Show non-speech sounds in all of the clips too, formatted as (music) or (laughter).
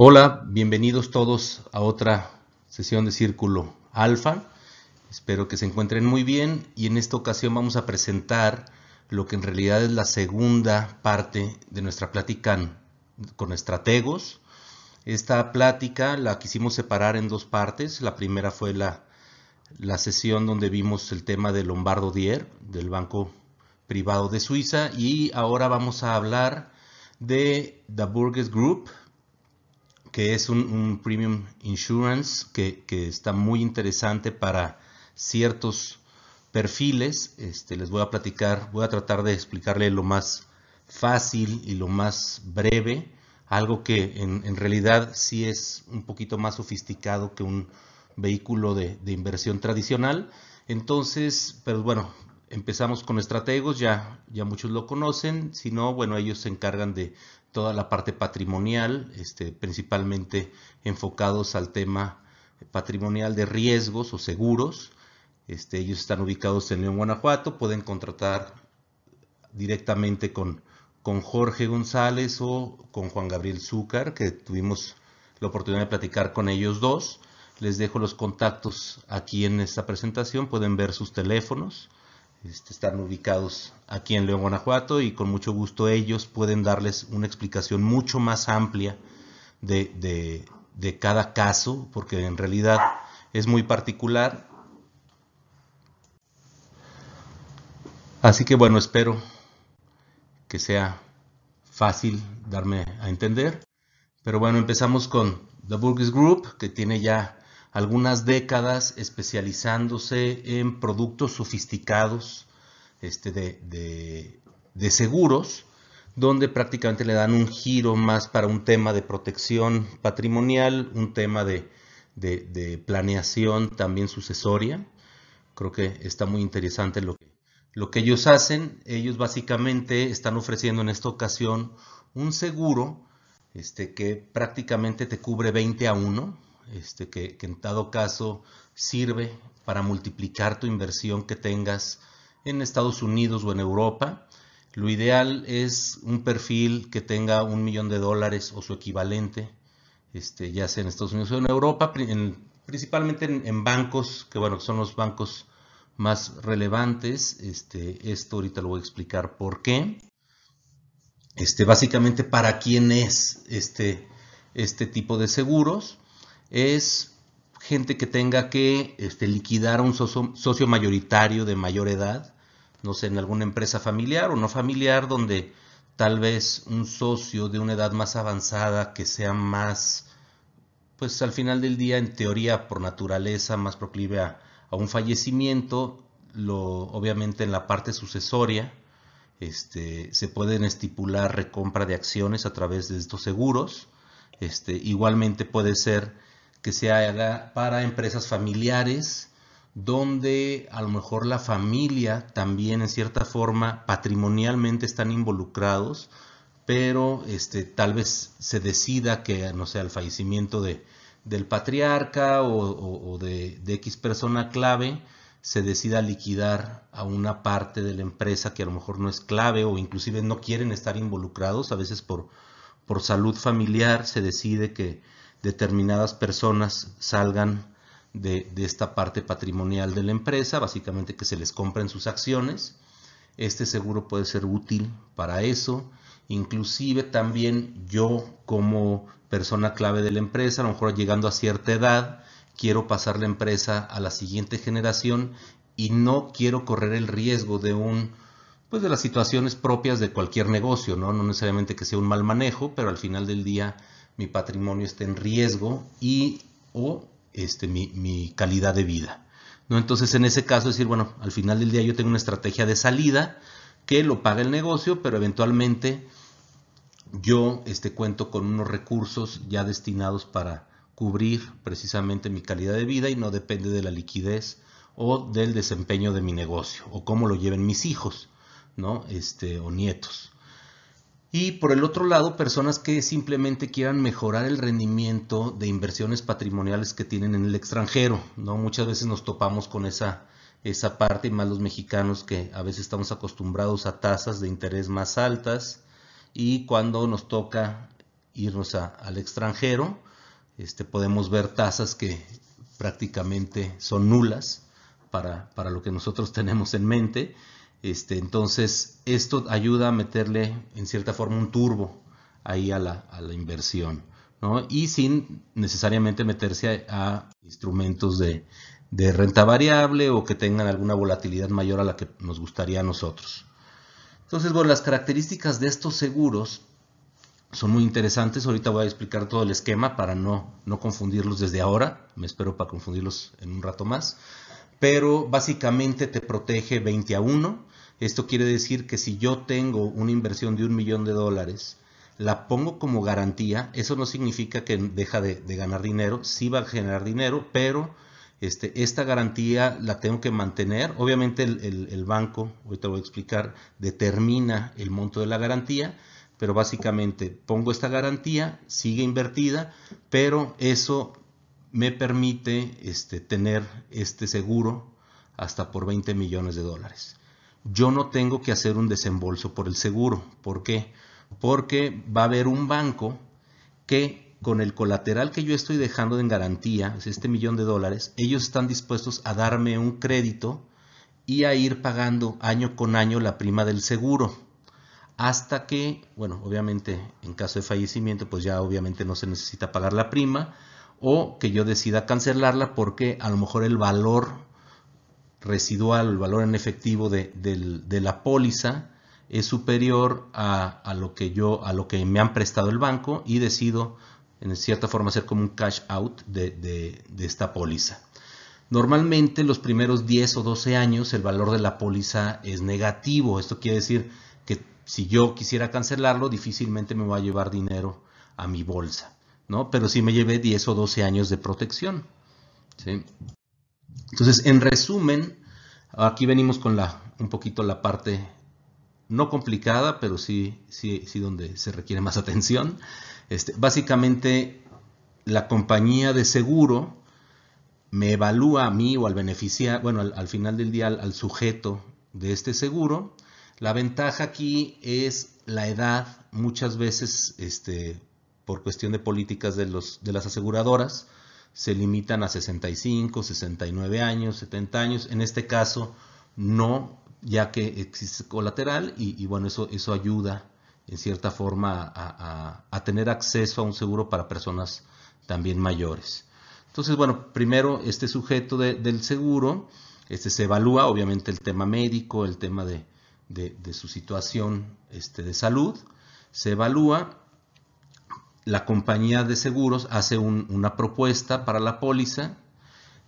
Hola, bienvenidos todos a otra sesión de Círculo Alfa. Espero que se encuentren muy bien y en esta ocasión vamos a presentar lo que en realidad es la segunda parte de nuestra plática con estrategos. Esta plática la quisimos separar en dos partes. La primera fue la, la sesión donde vimos el tema de Lombardo Dier, del Banco Privado de Suiza, y ahora vamos a hablar de The Burgess Group, que es un, premium insurance que, está muy interesante para ciertos perfiles. Este, les voy a platicar, voy a tratar de explicarle lo más fácil y lo más breve, algo que en, realidad sí es un poquito más sofisticado que un vehículo de, de inversión tradicional. Entonces, pero bueno, empezamos con estrategos, ya, ya muchos lo conocen, si no, bueno, ellos se encargan de toda la parte patrimonial, este, principalmente enfocados al tema patrimonial de riesgos o seguros. Este, ellos están ubicados en León, Guanajuato, pueden contratar directamente con, con Jorge González o con Juan Gabriel Zúcar, que tuvimos la oportunidad de platicar con ellos dos. Les dejo los contactos aquí en esta presentación, pueden ver sus teléfonos este, están ubicados aquí en León, Guanajuato y con mucho gusto ellos pueden darles una explicación mucho más amplia de, cada caso, porque en realidad es muy particular. Así que bueno, espero que sea fácil darme a entender. Pero bueno, empezamos con The Burgess Group, que tiene ya algunas décadas especializándose en productos sofisticados este, de, seguros, donde prácticamente le dan un giro más para un tema de protección patrimonial, un tema de, planeación también sucesoria. Creo que está muy interesante lo que, lo que ellos hacen. Ellos básicamente están ofreciendo en esta ocasión un seguro este, que prácticamente te cubre 20 a 1, este, que, en dado caso sirve para multiplicar tu inversión que tengas en Estados Unidos o en Europa. Lo ideal es un perfil que tenga un millón de dólares o su equivalente, este, ya sea en Estados Unidos o en Europa, principalmente en, bancos, que bueno, son los bancos más relevantes. Este, esto ahorita lo voy a explicar por qué. Este, básicamente, ¿para quién es este, este tipo de seguros? Es gente que tenga que este, liquidar a un socio, mayoritario de mayor edad, no sé, en alguna empresa familiar o no familiar, donde tal vez un socio de una edad más avanzada que sea más, pues al final del día, en teoría, por naturaleza, más proclive a, un fallecimiento, lo, obviamente en la parte sucesoria, este, se pueden estipular recompra de acciones a través de estos seguros. Este, igualmente puede ser que se haga para empresas familiares, donde a lo mejor la familia también en cierta forma patrimonialmente están involucrados, pero este, tal vez se decida que, no sé, el fallecimiento de, del patriarca o, de, de, X persona clave, se decida liquidar a una parte de la empresa que a lo mejor no es clave o inclusive no quieren estar involucrados, a veces por, por salud familiar se decide que, determinadas personas salgan de, esta parte patrimonial de la empresa, básicamente que se les compren sus acciones. Este seguro puede ser útil para eso. Inclusive también yo como persona clave de la empresa, a lo mejor llegando a cierta edad, quiero pasar la empresa a la siguiente generación y no quiero correr el riesgo de un pues de las situaciones propias de cualquier negocio, ¿no? No necesariamente que sea un mal manejo, pero al final del día mi patrimonio esté en riesgo y o este, mi, calidad de vida. ¿no? Entonces, en ese caso, decir, bueno, al final del día yo tengo una estrategia de salida que lo paga el negocio, pero eventualmente yo este, cuento con unos recursos ya destinados para cubrir precisamente mi calidad de vida y no depende de la liquidez o del desempeño de mi negocio o cómo lo lleven mis hijos ¿no? este, o nietos. Y por el otro lado, personas que simplemente quieran mejorar el rendimiento de inversiones patrimoniales que tienen en el extranjero. ¿no? Muchas veces nos topamos con esa, esa parte, más los mexicanos que a veces estamos acostumbrados a tasas de interés más altas y cuando nos toca irnos al extranjero, este, podemos ver tasas que prácticamente son nulas para, lo que nosotros (laughs) tenemos en mente. Este, entonces, esto ayuda a meterle en cierta forma un turbo ahí a la, inversión, Y sin necesariamente meterse a, instrumentos de, renta variable o que tengan alguna volatilidad mayor a la que nos gustaría a nosotros. Entonces, bueno, las características de estos seguros son muy interesantes. Ahorita voy a explicar todo el esquema para no, no confundirlos desde ahora. Me espero para confundirlos en un rato más. Pero básicamente te protege 20 a 1. Esto quiere decir que si yo tengo una inversión de un millón de dólares, la pongo como garantía. Eso no significa que deja de, ganar dinero. Sí va a generar dinero, pero este, esta garantía la tengo que mantener. Obviamente el, el banco, ahorita voy a explicar, determina el monto de la garantía pero básicamente pongo esta garantía, sigue invertida, pero eso me permite este, tener este seguro hasta por 20 millones de dólares. Yo no tengo que hacer un desembolso por el seguro. ¿Por qué? Porque va a haber un banco que con el colateral que yo estoy dejando en garantía, este millón de dólares, ellos están dispuestos a darme un crédito y a ir pagando año con año la prima del seguro hasta que, bueno, obviamente en caso de fallecimiento, pues ya obviamente no se necesita pagar la prima o que yo decida cancelarla porque a lo mejor el valor residual, el valor en efectivo de, la póliza es superior a, lo que yo, a lo que me han prestado el banco y decido en cierta forma hacer como un cash out de, esta póliza. Normalmente los primeros 10 o 12 años el valor de la póliza es negativo. Esto quiere decir que si yo quisiera cancelarlo, difícilmente me va a llevar dinero a mi bolsa, ¿no? Pero sí me llevé 10 o 12 años de protección, Entonces, en resumen, aquí venimos con la, un poquito la parte no complicada, pero sí, sí, sí donde se requiere más atención. Este, básicamente, la compañía de seguro me evalúa a mí o al beneficiario, bueno, al, final del día al sujeto de este seguro, la ventaja aquí es la edad, muchas veces este, por cuestión de políticas de, los, de las aseguradoras, se limitan a 65, 69 años, 70 años. En este caso, no, ya que existe colateral y, bueno, eso, eso ayuda en cierta forma a, tener acceso a un seguro para personas también mayores. Entonces, bueno, primero este sujeto del seguro, este se evalúa obviamente el tema médico, el tema de, de, su situación este, de salud, se evalúa, la compañía de seguros hace una propuesta para la póliza,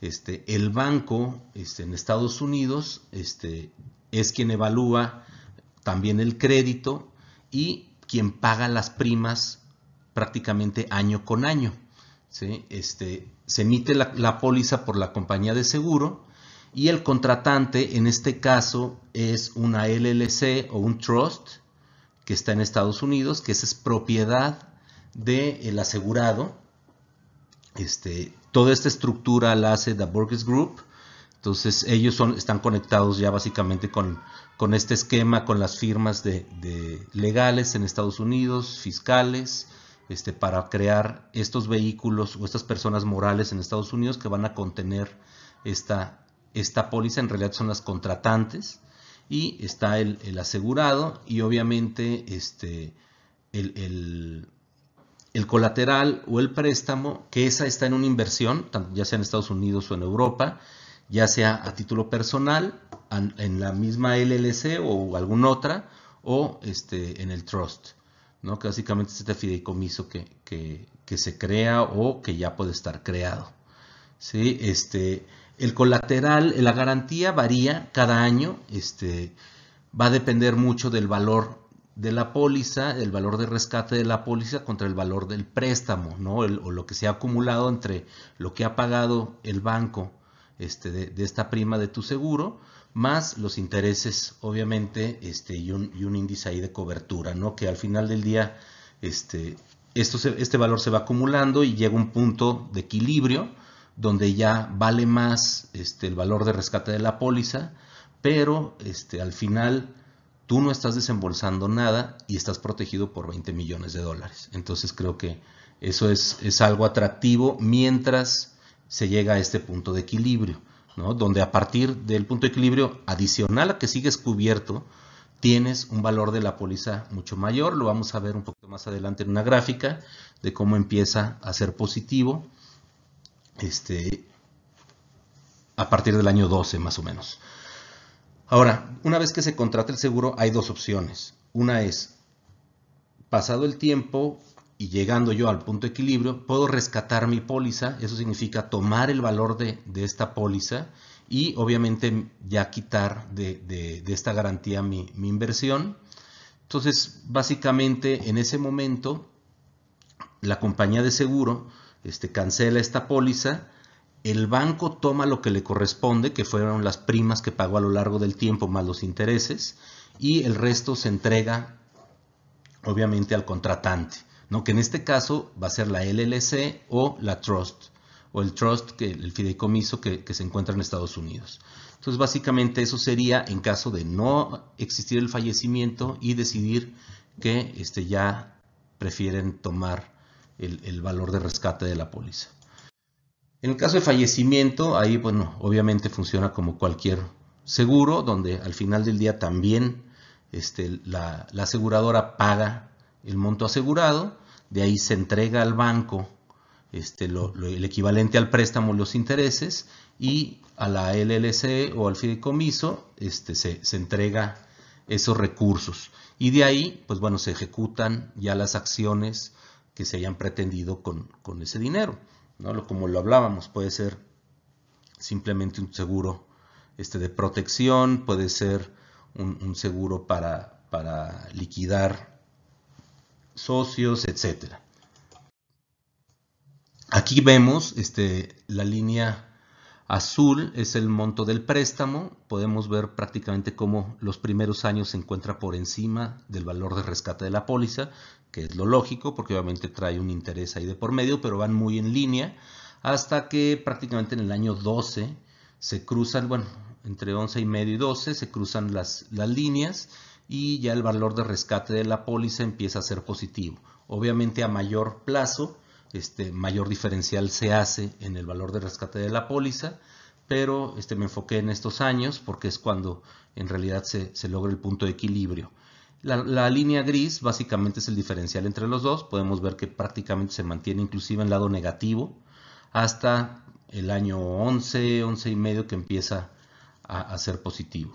este, el banco este, en Estados Unidos este, es quien evalúa también el crédito y quien paga las primas prácticamente año con año. Este, se emite la, la, póliza por la compañía de seguro y el contratante en este caso es una LLC o un trust que está en Estados Unidos, que es propiedad del asegurado. Este, toda esta estructura la hace The Burgess Group. Entonces ellos son, están conectados ya básicamente con, con este esquema, con las firmas de, legales en Estados Unidos, fiscales, este, para crear estos vehículos o estas personas morales en Estados Unidos que van a contener esta, esta póliza en realidad son las contratantes y está el, asegurado y obviamente este, el, colateral o el préstamo, que esa está en una inversión, ya sea en Estados Unidos o en Europa, ya sea a título personal, en la misma LLC o alguna otra, o este, en el trust, ¿no? que básicamente es este fideicomiso que, que, se crea o que ya puede estar creado. ¿sí? Este, el colateral, la garantía varía cada año, este, va a depender mucho del valor de la póliza, el valor de rescate de la póliza contra el valor del préstamo, ¿no? o lo que se ha acumulado entre lo que ha pagado el banco este, de, esta prima de tu seguro, más los intereses, obviamente, este, y, un, y un índice ahí de cobertura, ¿no? Que al final del día, este, esto este valor se va acumulando y llega un punto de equilibrio donde ya vale más este, el valor de rescate de la póliza, pero este, al final tú no estás desembolsando nada y estás protegido por 20 millones de dólares. Entonces creo que eso es, es algo atractivo mientras se llega a este punto de equilibrio, ¿no? donde a partir del punto de equilibrio adicional a que sigues cubierto, tienes un valor de la póliza mucho mayor. Lo vamos a ver un poquito más adelante en una gráfica de cómo empieza a ser positivo este, a partir del año 12 más o menos. Ahora, una vez que se contrata el seguro hay dos opciones. Una es, pasado el tiempo y llegando yo al punto de equilibrio, puedo rescatar mi póliza. Eso significa tomar el valor de, esta póliza y obviamente ya quitar de, esta garantía mi, mi, inversión. Entonces, básicamente en ese momento, la compañía de seguro este, cancela esta póliza el banco toma lo que le corresponde, que fueron las primas que pagó a lo largo del tiempo más los intereses, y el resto se entrega obviamente al contratante, ¿no? que en este caso va a ser la LLC o la Trust, o el Trust, que, el fideicomiso que, se encuentra en Estados Unidos. Entonces básicamente eso sería en caso de no existir el fallecimiento y decidir que este, ya prefieren tomar el, el valor de rescate de la póliza. En el caso de fallecimiento, ahí, bueno, obviamente funciona como cualquier seguro, donde al final del día también este, la, aseguradora paga el monto asegurado, de ahí se entrega al banco este, el equivalente al préstamo, los intereses, y a la LLC o al fideicomiso este, se, se entrega esos recursos. Y de ahí, pues bueno, se ejecutan ya las acciones que se hayan pretendido con, con ese dinero. ¿No? Como lo hablábamos, puede ser simplemente un seguro este, de protección, puede ser un, seguro para, para, liquidar socios, etc. Aquí vemos este, la línea azul es el monto del préstamo. Podemos ver prácticamente cómo los primeros años se encuentra por encima del valor de rescate de la póliza que es lo lógico, porque obviamente trae un interés ahí de por medio, pero van muy en línea, hasta que prácticamente en el año 12 se cruzan, bueno, entre 11 y medio y 12 se cruzan las, las líneas y ya el valor de rescate de la póliza empieza a ser positivo. Obviamente a mayor plazo, este, mayor diferencial se hace en el valor de rescate de la póliza, pero este, me enfoqué en estos años porque es cuando en realidad se, se logra el punto de equilibrio. La, línea gris básicamente es el diferencial entre los dos. Podemos ver que prácticamente se mantiene inclusive en lado negativo hasta el año 11, 11 y medio que empieza a, ser positivo.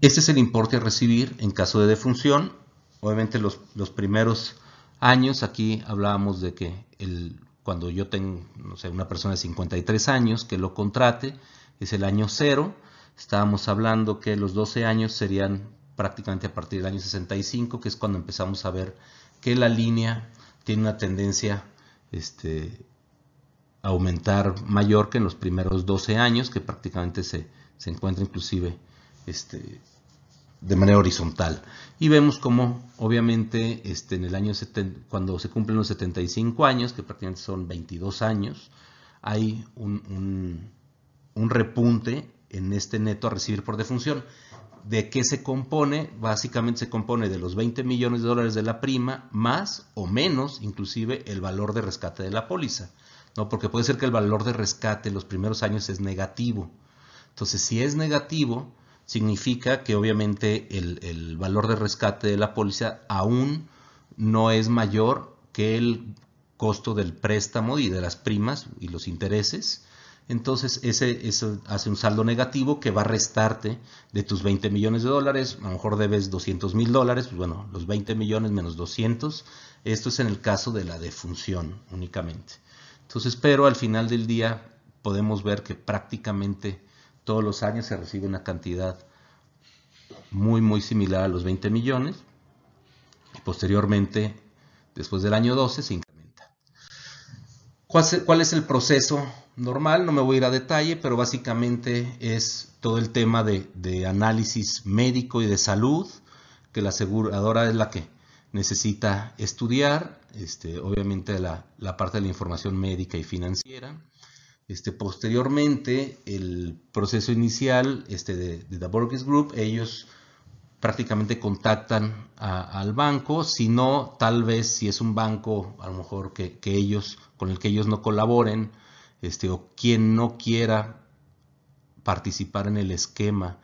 Este es el importe a recibir en caso de defunción. Obviamente los, los primeros años, aquí hablábamos de que el, cuando yo tengo, no sé, una persona de 53 años que lo contrate, es el año cero estábamos hablando que los 12 años serían prácticamente a partir del año 65, que es cuando empezamos a ver que la línea tiene una tendencia este, a aumentar mayor que en los primeros 12 años, que prácticamente se, encuentra inclusive este, de manera horizontal. Y vemos como obviamente este, en el año cuando se cumplen los 75 años, que prácticamente son 22 años, hay un, un repunte en este neto a recibir por defunción. ¿De qué se compone? Básicamente se compone de los 20 millones de dólares de la prima más o menos inclusive el valor de rescate de la póliza. ¿no? Porque puede ser que el valor de rescate en los primeros años es negativo. Entonces, si es negativo, significa que obviamente el, el valor de rescate de la póliza aún no es mayor que el costo del préstamo y de las primas y los intereses entonces ese, hace un saldo negativo que va a restarte de tus 20 millones de dólares, a lo mejor debes 200 mil dólares, pues bueno, los 20 millones menos 200, esto es en el caso de la defunción únicamente. Entonces, pero al final del día podemos ver que prácticamente todos los años se recibe una cantidad muy muy similar a los 20 millones y posteriormente, después del año 12, se. ¿Cuál es el proceso normal, no me voy a ir a detalle, pero básicamente es todo el tema de, análisis médico y de salud, que la aseguradora es la que necesita estudiar, este, obviamente la, parte de la información médica y financiera. Este, posteriormente, el proceso inicial este, de, The Borges Group, ellos prácticamente contactan al banco, si no, tal vez si es un banco, a lo mejor que, ellos, con el que ellos no colaboren, este, o quien no quiera participar en el esquema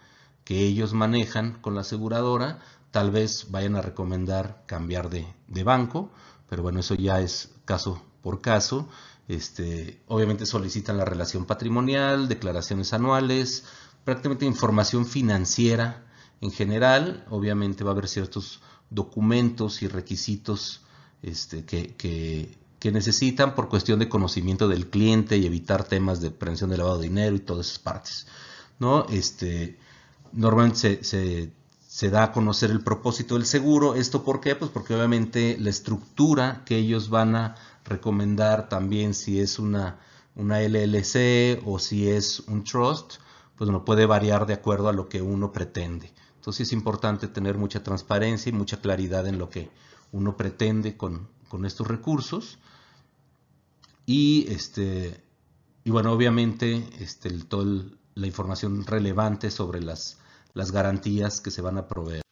que ellos manejan con la aseguradora, tal vez vayan a recomendar cambiar de, de banco, pero bueno, eso ya es caso por caso. Este, obviamente solicitan la relación patrimonial, declaraciones anuales, prácticamente información financiera en general. Obviamente va a haber ciertos documentos y requisitos este, que, necesitan por cuestión de conocimiento del cliente y evitar temas de prevención de lavado de dinero y todas esas partes. ¿no? Este, normalmente se, da a conocer el propósito del seguro. ¿Esto por qué? Pues porque obviamente la estructura que ellos van a recomendar también si es una, una LLC o si es un trust, pues no puede variar de acuerdo a lo que uno pretende. Entonces es importante tener mucha transparencia y mucha claridad en lo que uno pretende con, estos recursos. Y, este, bueno, obviamente este, toda la información relevante sobre las, garantías que se van a proveer.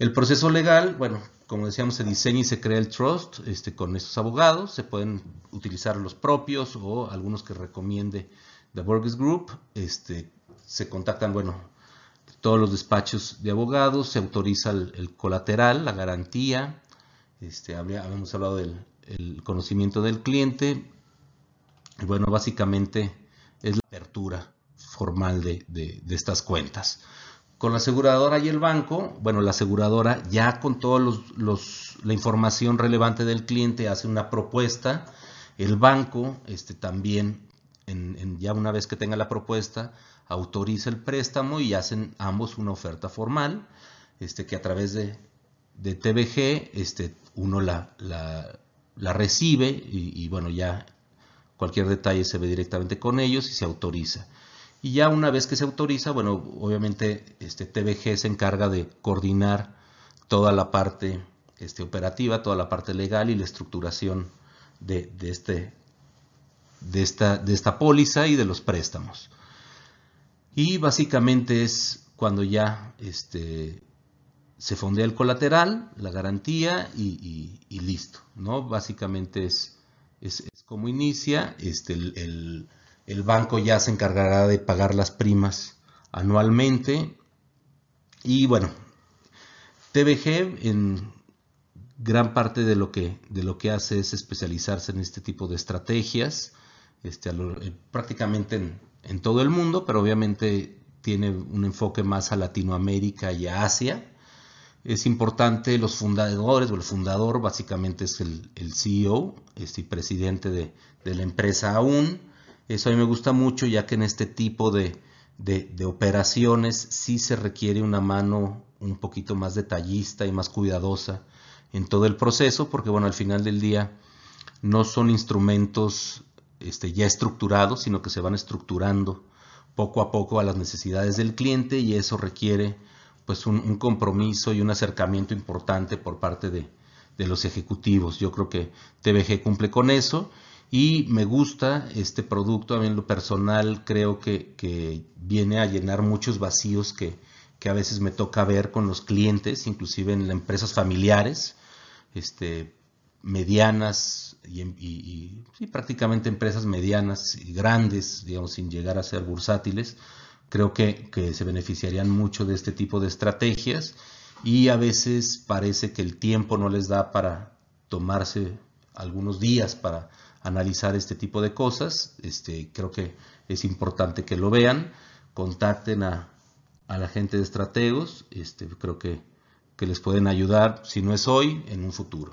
El proceso legal, bueno, como decíamos, se diseña y se crea el trust este, con estos abogados. Se pueden utilizar los propios o algunos que recomiende The Burgess Group. Se contactan, bueno, todos los despachos de abogados, se autoriza el, colateral, la garantía. Este, habíamos hablado del conocimiento del cliente. Y bueno, básicamente es la apertura formal de, de estas cuentas. Con la aseguradora y el banco, bueno, la aseguradora ya con toda los, la información relevante del cliente hace una propuesta. El banco este, también, en, ya una vez que tenga la propuesta, autoriza el préstamo y hacen ambos una oferta formal, este, que a través de, de TBG este, uno la, la, recibe y, y, bueno, ya cualquier detalle se ve directamente con ellos y se autoriza. Y ya una vez que se autoriza, bueno, obviamente este TBG se encarga de coordinar toda la parte este, operativa, toda la parte legal y la estructuración de, este, de, esta, de esta póliza y de los préstamos. Y básicamente es cuando ya este, se fondea el colateral, la garantía y, listo. ¿no? Básicamente es, es, como inicia este, el el banco ya se encargará de pagar las primas anualmente. Y bueno, TBG en gran parte de lo que, de lo que hace es especializarse en este tipo de estrategias, este, eh, prácticamente en, todo el mundo, pero obviamente tiene un enfoque más a Latinoamérica y a Asia. Es importante, los fundadores, o el fundador básicamente es el, CEO, este, presidente de, de la empresa aún. Eso a mí me gusta mucho ya que en este tipo de, operaciones sí se requiere una mano un poquito más detallista y más cuidadosa en todo el proceso porque bueno, al final del día no son instrumentos este, ya estructurados, sino que se van estructurando poco a poco a las necesidades del cliente y eso requiere pues un, compromiso y un acercamiento importante por parte de, de los ejecutivos. Yo creo que TBG cumple con eso y me gusta este producto, a mí en lo personal creo que, viene a llenar muchos vacíos que, a veces me toca ver con los clientes, inclusive en empresas familiares, este, medianas y, prácticamente empresas medianas y grandes, digamos, sin llegar a ser bursátiles. Creo que, que se beneficiarían mucho de este tipo de estrategias y a veces parece que el tiempo no les da para tomarse algunos días para analizar este tipo de cosas. Este, creo que es importante que lo vean. Contacten a, la gente de estrategos. Este, creo que, que les pueden ayudar, si no es hoy, en un futuro.